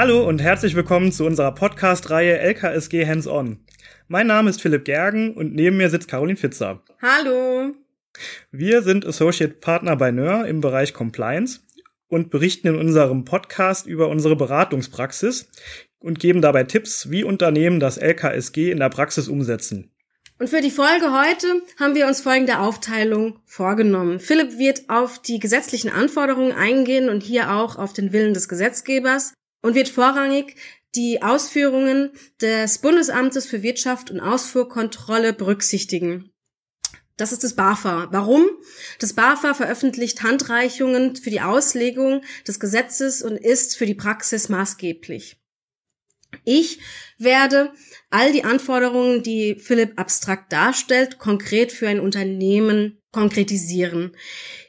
Hallo und herzlich willkommen zu unserer Podcast-Reihe LKSG Hands-On. Mein Name ist Philipp Gergen und neben mir sitzt Caroline Fitzer. Hallo. Wir sind Associate Partner bei NÖR im Bereich Compliance und berichten in unserem Podcast über unsere Beratungspraxis und geben dabei Tipps, wie Unternehmen das LKSG in der Praxis umsetzen. Und für die Folge heute haben wir uns folgende Aufteilung vorgenommen. Philipp wird auf die gesetzlichen Anforderungen eingehen und hier auch auf den Willen des Gesetzgebers und wird vorrangig die Ausführungen des Bundesamtes für Wirtschaft und Ausfuhrkontrolle berücksichtigen. Das ist das BAFA. Warum? Das BAFA veröffentlicht Handreichungen für die Auslegung des Gesetzes und ist für die Praxis maßgeblich. Ich werde all die Anforderungen, die Philipp abstrakt darstellt, konkret für ein Unternehmen konkretisieren.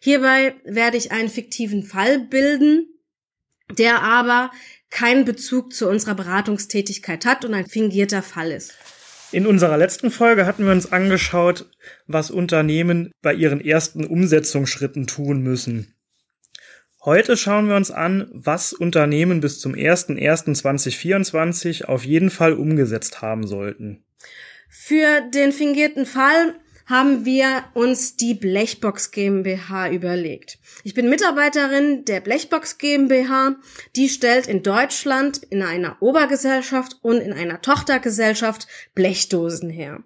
Hierbei werde ich einen fiktiven Fall bilden, der aber keinen Bezug zu unserer Beratungstätigkeit hat und ein fingierter Fall ist. In unserer letzten Folge hatten wir uns angeschaut, was Unternehmen bei ihren ersten Umsetzungsschritten tun müssen. Heute schauen wir uns an, was Unternehmen bis zum 01.01.2024 auf jeden Fall umgesetzt haben sollten. Für den fingierten Fall haben wir uns die Blechbox GmbH überlegt. Ich bin Mitarbeiterin der Blechbox GmbH. Die stellt in Deutschland in einer Obergesellschaft und in einer Tochtergesellschaft Blechdosen her.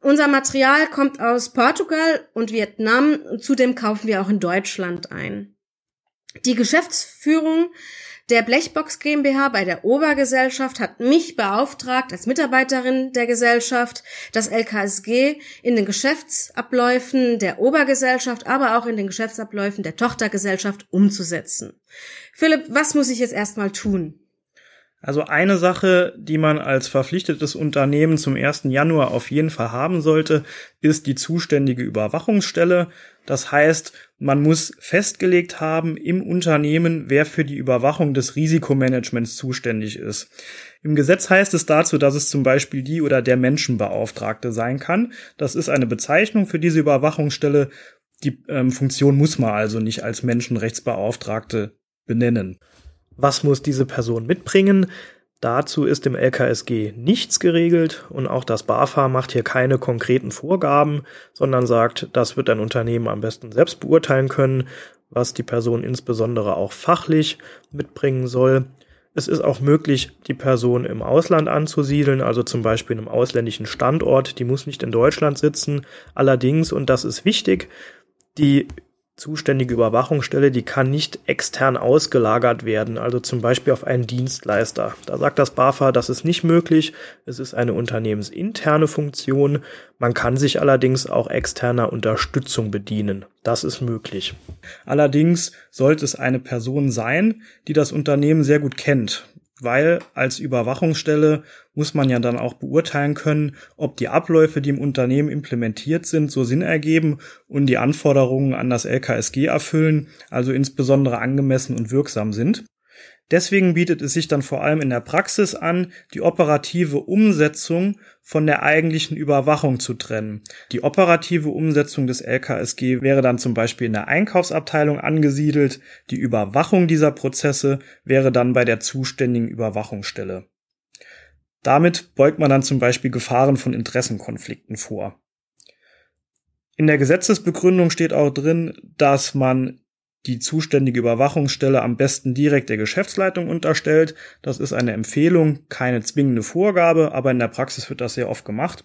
Unser Material kommt aus Portugal und Vietnam. Zudem kaufen wir auch in Deutschland ein. Die Geschäftsführung der Blechbox GmbH bei der Obergesellschaft hat mich beauftragt, als Mitarbeiterin der Gesellschaft, das LKSG in den Geschäftsabläufen der Obergesellschaft, aber auch in den Geschäftsabläufen der Tochtergesellschaft umzusetzen. Philipp, was muss ich jetzt erstmal tun? Also eine Sache, die man als verpflichtetes Unternehmen zum 1. Januar auf jeden Fall haben sollte, ist die zuständige Überwachungsstelle. Das heißt, man muss festgelegt haben im Unternehmen, wer für die Überwachung des Risikomanagements zuständig ist. Im Gesetz heißt es dazu, dass es zum Beispiel die oder der Menschenbeauftragte sein kann. Das ist eine Bezeichnung für diese Überwachungsstelle. Die ähm, Funktion muss man also nicht als Menschenrechtsbeauftragte benennen. Was muss diese Person mitbringen? Dazu ist im LKSG nichts geregelt und auch das BAFA macht hier keine konkreten Vorgaben, sondern sagt, das wird ein Unternehmen am besten selbst beurteilen können, was die Person insbesondere auch fachlich mitbringen soll. Es ist auch möglich, die Person im Ausland anzusiedeln, also zum Beispiel in einem ausländischen Standort. Die muss nicht in Deutschland sitzen. Allerdings, und das ist wichtig, die zuständige Überwachungsstelle, die kann nicht extern ausgelagert werden, also zum Beispiel auf einen Dienstleister. Da sagt das BAFA, das ist nicht möglich. Es ist eine unternehmensinterne Funktion. Man kann sich allerdings auch externer Unterstützung bedienen. Das ist möglich. Allerdings sollte es eine Person sein, die das Unternehmen sehr gut kennt weil als Überwachungsstelle muss man ja dann auch beurteilen können, ob die Abläufe, die im Unternehmen implementiert sind, so Sinn ergeben und die Anforderungen an das LKSG erfüllen, also insbesondere angemessen und wirksam sind. Deswegen bietet es sich dann vor allem in der Praxis an, die operative Umsetzung von der eigentlichen Überwachung zu trennen. Die operative Umsetzung des LKSG wäre dann zum Beispiel in der Einkaufsabteilung angesiedelt. Die Überwachung dieser Prozesse wäre dann bei der zuständigen Überwachungsstelle. Damit beugt man dann zum Beispiel Gefahren von Interessenkonflikten vor. In der Gesetzesbegründung steht auch drin, dass man die zuständige Überwachungsstelle am besten direkt der Geschäftsleitung unterstellt. Das ist eine Empfehlung, keine zwingende Vorgabe, aber in der Praxis wird das sehr oft gemacht.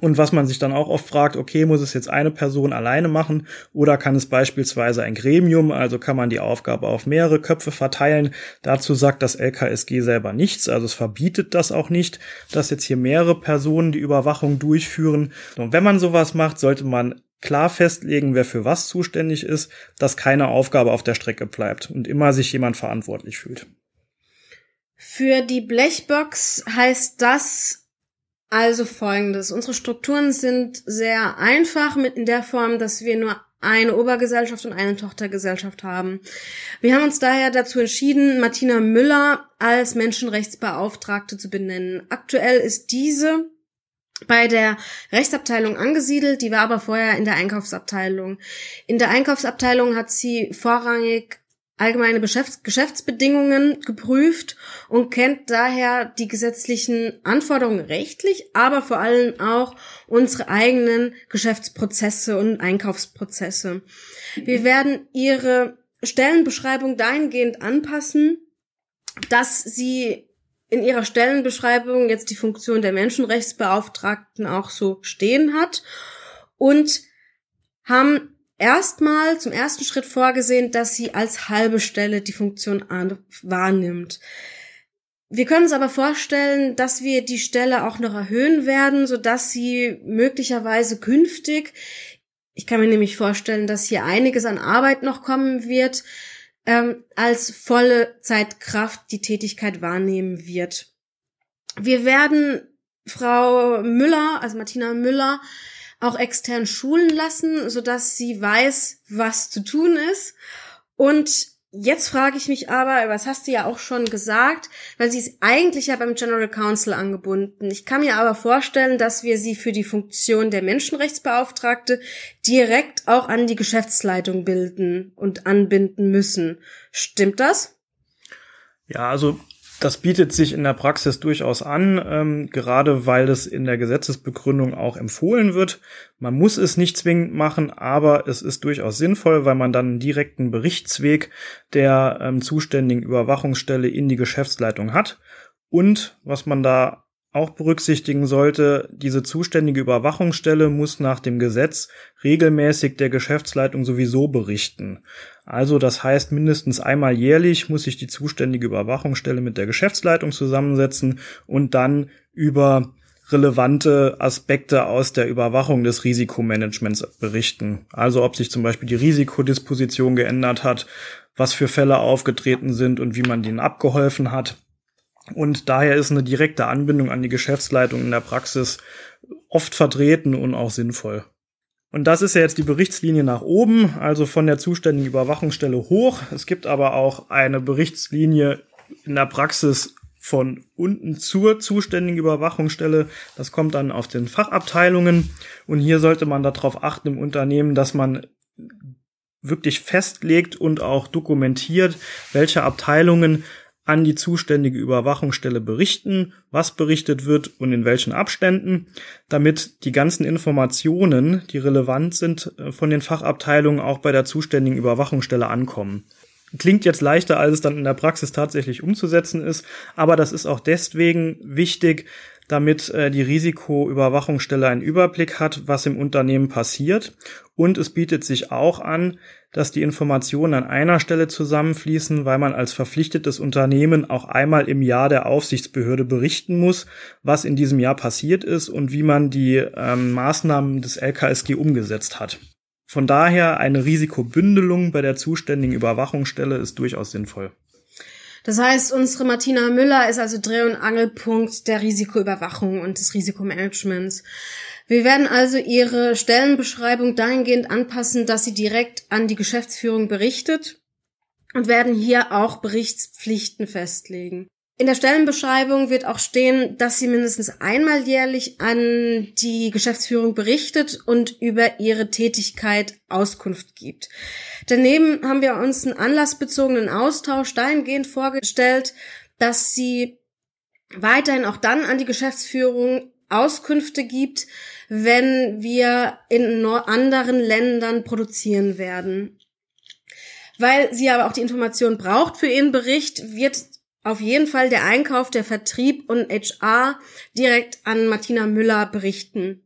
Und was man sich dann auch oft fragt, okay, muss es jetzt eine Person alleine machen oder kann es beispielsweise ein Gremium, also kann man die Aufgabe auf mehrere Köpfe verteilen. Dazu sagt das LKSG selber nichts, also es verbietet das auch nicht, dass jetzt hier mehrere Personen die Überwachung durchführen. Und wenn man sowas macht, sollte man klar festlegen, wer für was zuständig ist, dass keine Aufgabe auf der Strecke bleibt und immer sich jemand verantwortlich fühlt. Für die Blechbox heißt das also folgendes. Unsere Strukturen sind sehr einfach mit in der Form, dass wir nur eine Obergesellschaft und eine Tochtergesellschaft haben. Wir haben uns daher dazu entschieden, Martina Müller als Menschenrechtsbeauftragte zu benennen. Aktuell ist diese bei der Rechtsabteilung angesiedelt, die war aber vorher in der Einkaufsabteilung. In der Einkaufsabteilung hat sie vorrangig allgemeine Geschäfts Geschäftsbedingungen geprüft und kennt daher die gesetzlichen Anforderungen rechtlich, aber vor allem auch unsere eigenen Geschäftsprozesse und Einkaufsprozesse. Wir werden ihre Stellenbeschreibung dahingehend anpassen, dass sie in ihrer Stellenbeschreibung jetzt die Funktion der Menschenrechtsbeauftragten auch so stehen hat und haben erstmal zum ersten Schritt vorgesehen, dass sie als halbe Stelle die Funktion wahrnimmt. Wir können uns aber vorstellen, dass wir die Stelle auch noch erhöhen werden, so dass sie möglicherweise künftig, ich kann mir nämlich vorstellen, dass hier einiges an Arbeit noch kommen wird, ähm, als volle Zeitkraft die Tätigkeit wahrnehmen wird. Wir werden Frau Müller, also Martina Müller, auch extern schulen lassen, so dass sie weiß, was zu tun ist. Und jetzt frage ich mich aber, was hast du ja auch schon gesagt, weil sie ist eigentlich ja beim General Counsel angebunden. Ich kann mir aber vorstellen, dass wir sie für die Funktion der Menschenrechtsbeauftragte direkt auch an die Geschäftsleitung bilden und anbinden müssen. Stimmt das? Ja, also das bietet sich in der Praxis durchaus an, ähm, gerade weil es in der Gesetzesbegründung auch empfohlen wird. Man muss es nicht zwingend machen, aber es ist durchaus sinnvoll, weil man dann einen direkten Berichtsweg der ähm, zuständigen Überwachungsstelle in die Geschäftsleitung hat. Und was man da auch berücksichtigen sollte, diese zuständige Überwachungsstelle muss nach dem Gesetz regelmäßig der Geschäftsleitung sowieso berichten. Also das heißt, mindestens einmal jährlich muss sich die zuständige Überwachungsstelle mit der Geschäftsleitung zusammensetzen und dann über relevante Aspekte aus der Überwachung des Risikomanagements berichten. Also ob sich zum Beispiel die Risikodisposition geändert hat, was für Fälle aufgetreten sind und wie man denen abgeholfen hat. Und daher ist eine direkte Anbindung an die Geschäftsleitung in der Praxis oft vertreten und auch sinnvoll. Und das ist ja jetzt die Berichtslinie nach oben, also von der zuständigen Überwachungsstelle hoch. Es gibt aber auch eine Berichtslinie in der Praxis von unten zur zuständigen Überwachungsstelle. Das kommt dann auf den Fachabteilungen. Und hier sollte man darauf achten im Unternehmen, dass man wirklich festlegt und auch dokumentiert, welche Abteilungen an die zuständige Überwachungsstelle berichten, was berichtet wird und in welchen Abständen, damit die ganzen Informationen, die relevant sind, äh, von den Fachabteilungen auch bei der zuständigen Überwachungsstelle ankommen. Klingt jetzt leichter, als es dann in der Praxis tatsächlich umzusetzen ist, aber das ist auch deswegen wichtig, damit äh, die Risikoüberwachungsstelle einen Überblick hat, was im Unternehmen passiert. Und es bietet sich auch an, dass die Informationen an einer Stelle zusammenfließen, weil man als verpflichtetes Unternehmen auch einmal im Jahr der Aufsichtsbehörde berichten muss, was in diesem Jahr passiert ist und wie man die ähm, Maßnahmen des LKSG umgesetzt hat. Von daher eine Risikobündelung bei der zuständigen Überwachungsstelle ist durchaus sinnvoll. Das heißt, unsere Martina Müller ist also Dreh- und Angelpunkt der Risikoüberwachung und des Risikomanagements. Wir werden also ihre Stellenbeschreibung dahingehend anpassen, dass sie direkt an die Geschäftsführung berichtet und werden hier auch Berichtspflichten festlegen. In der Stellenbeschreibung wird auch stehen, dass sie mindestens einmal jährlich an die Geschäftsführung berichtet und über ihre Tätigkeit Auskunft gibt. Daneben haben wir uns einen anlassbezogenen Austausch dahingehend vorgestellt, dass sie weiterhin auch dann an die Geschäftsführung Auskünfte gibt, wenn wir in anderen Ländern produzieren werden. Weil sie aber auch die Information braucht für ihren Bericht, wird auf jeden Fall der Einkauf, der Vertrieb und HR direkt an Martina Müller berichten.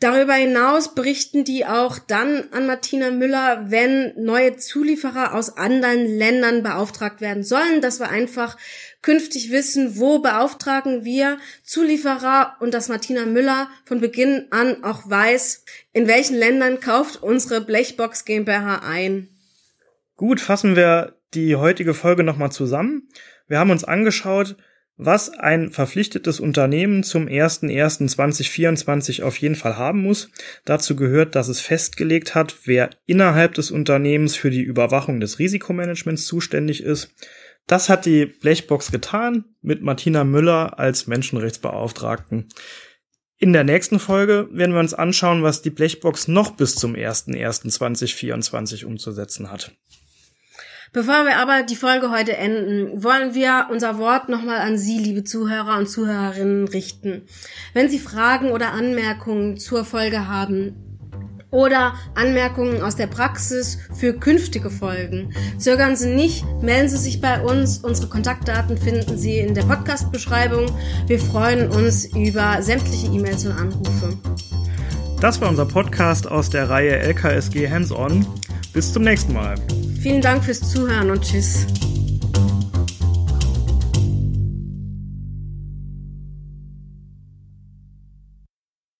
Darüber hinaus berichten die auch dann an Martina Müller, wenn neue Zulieferer aus anderen Ländern beauftragt werden sollen, dass wir einfach künftig wissen, wo beauftragen wir Zulieferer und dass Martina Müller von Beginn an auch weiß, in welchen Ländern kauft unsere Blechbox GmbH ein. Gut, fassen wir die heutige Folge nochmal zusammen. Wir haben uns angeschaut, was ein verpflichtetes Unternehmen zum 01.01.2024 auf jeden Fall haben muss. Dazu gehört, dass es festgelegt hat, wer innerhalb des Unternehmens für die Überwachung des Risikomanagements zuständig ist. Das hat die Blechbox getan mit Martina Müller als Menschenrechtsbeauftragten. In der nächsten Folge werden wir uns anschauen, was die Blechbox noch bis zum 01.01.2024 umzusetzen hat. Bevor wir aber die Folge heute enden, wollen wir unser Wort nochmal an Sie, liebe Zuhörer und Zuhörerinnen, richten. Wenn Sie Fragen oder Anmerkungen zur Folge haben, oder Anmerkungen aus der Praxis für künftige Folgen. Zögern Sie nicht, melden Sie sich bei uns. Unsere Kontaktdaten finden Sie in der Podcast-Beschreibung. Wir freuen uns über sämtliche E-Mails und Anrufe. Das war unser Podcast aus der Reihe LKSG Hands-On. Bis zum nächsten Mal. Vielen Dank fürs Zuhören und Tschüss.